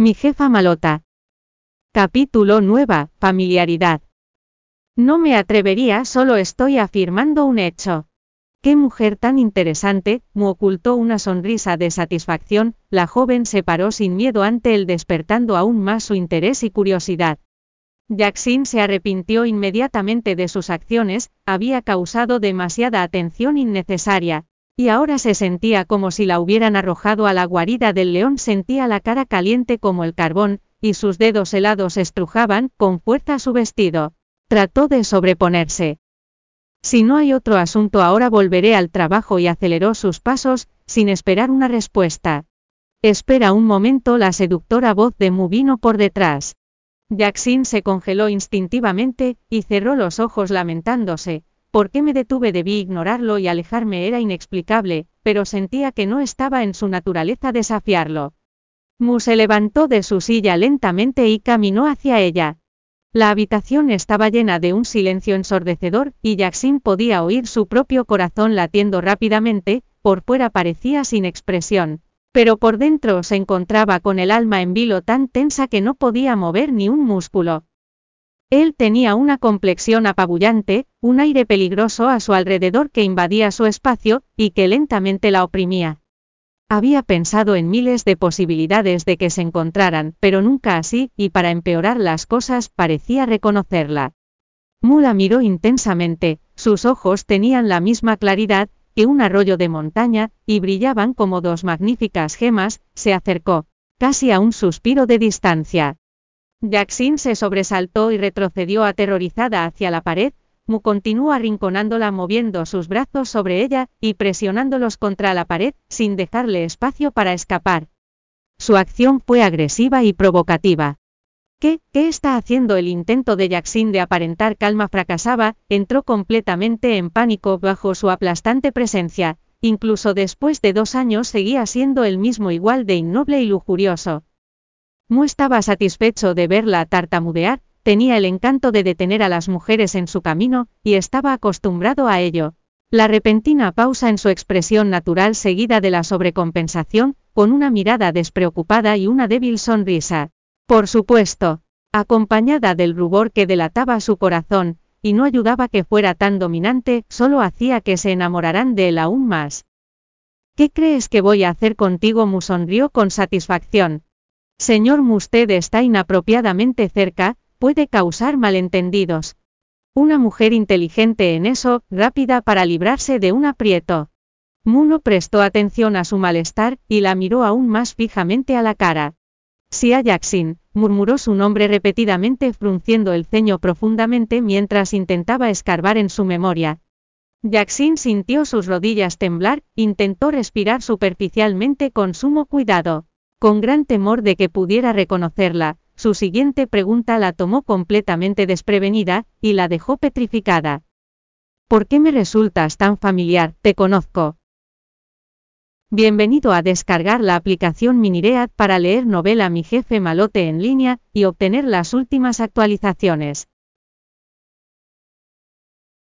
Mi jefa malota. Capítulo nueva, familiaridad. No me atrevería, solo estoy afirmando un hecho. Qué mujer tan interesante, mu ocultó una sonrisa de satisfacción, la joven se paró sin miedo ante él despertando aún más su interés y curiosidad. Jackson se arrepintió inmediatamente de sus acciones, había causado demasiada atención innecesaria, y ahora se sentía como si la hubieran arrojado a la guarida del león, sentía la cara caliente como el carbón, y sus dedos helados estrujaban con fuerza su vestido. Trató de sobreponerse. Si no hay otro asunto ahora volveré al trabajo y aceleró sus pasos, sin esperar una respuesta. Espera un momento, la seductora voz de Mu vino por detrás. Jackson se congeló instintivamente, y cerró los ojos lamentándose. ¿Por qué me detuve? Debí ignorarlo y alejarme era inexplicable, pero sentía que no estaba en su naturaleza desafiarlo. Mu se levantó de su silla lentamente y caminó hacia ella. La habitación estaba llena de un silencio ensordecedor, y Jackson podía oír su propio corazón latiendo rápidamente, por fuera parecía sin expresión, pero por dentro se encontraba con el alma en vilo tan tensa que no podía mover ni un músculo. Él tenía una complexión apabullante, un aire peligroso a su alrededor que invadía su espacio, y que lentamente la oprimía. Había pensado en miles de posibilidades de que se encontraran, pero nunca así, y para empeorar las cosas, parecía reconocerla. Mula miró intensamente, sus ojos tenían la misma claridad, que un arroyo de montaña, y brillaban como dos magníficas gemas, se acercó, casi a un suspiro de distancia. Jackson se sobresaltó y retrocedió aterrorizada hacia la pared, Mu continuó arrinconándola moviendo sus brazos sobre ella, y presionándolos contra la pared, sin dejarle espacio para escapar. Su acción fue agresiva y provocativa. ¿Qué, qué está haciendo el intento de Jackson de aparentar calma fracasaba? Entró completamente en pánico bajo su aplastante presencia, incluso después de dos años seguía siendo el mismo igual de innoble y lujurioso. Mu estaba satisfecho de verla tartamudear, tenía el encanto de detener a las mujeres en su camino, y estaba acostumbrado a ello. La repentina pausa en su expresión natural seguida de la sobrecompensación, con una mirada despreocupada y una débil sonrisa. Por supuesto, acompañada del rubor que delataba su corazón, y no ayudaba que fuera tan dominante, solo hacía que se enamoraran de él aún más. ¿Qué crees que voy a hacer contigo? Mu sonrió con satisfacción. Señor Mu, usted está inapropiadamente cerca, puede causar malentendidos. Una mujer inteligente en eso, rápida para librarse de un aprieto. Mu no prestó atención a su malestar, y la miró aún más fijamente a la cara. Sia Jackson, murmuró su nombre repetidamente frunciendo el ceño profundamente mientras intentaba escarbar en su memoria. Jackson sintió sus rodillas temblar, intentó respirar superficialmente con sumo cuidado. Con gran temor de que pudiera reconocerla, su siguiente pregunta la tomó completamente desprevenida, y la dejó petrificada. ¿Por qué me resultas tan familiar? Te conozco. Bienvenido a descargar la aplicación Miniread para leer novela Mi jefe malote en línea y obtener las últimas actualizaciones.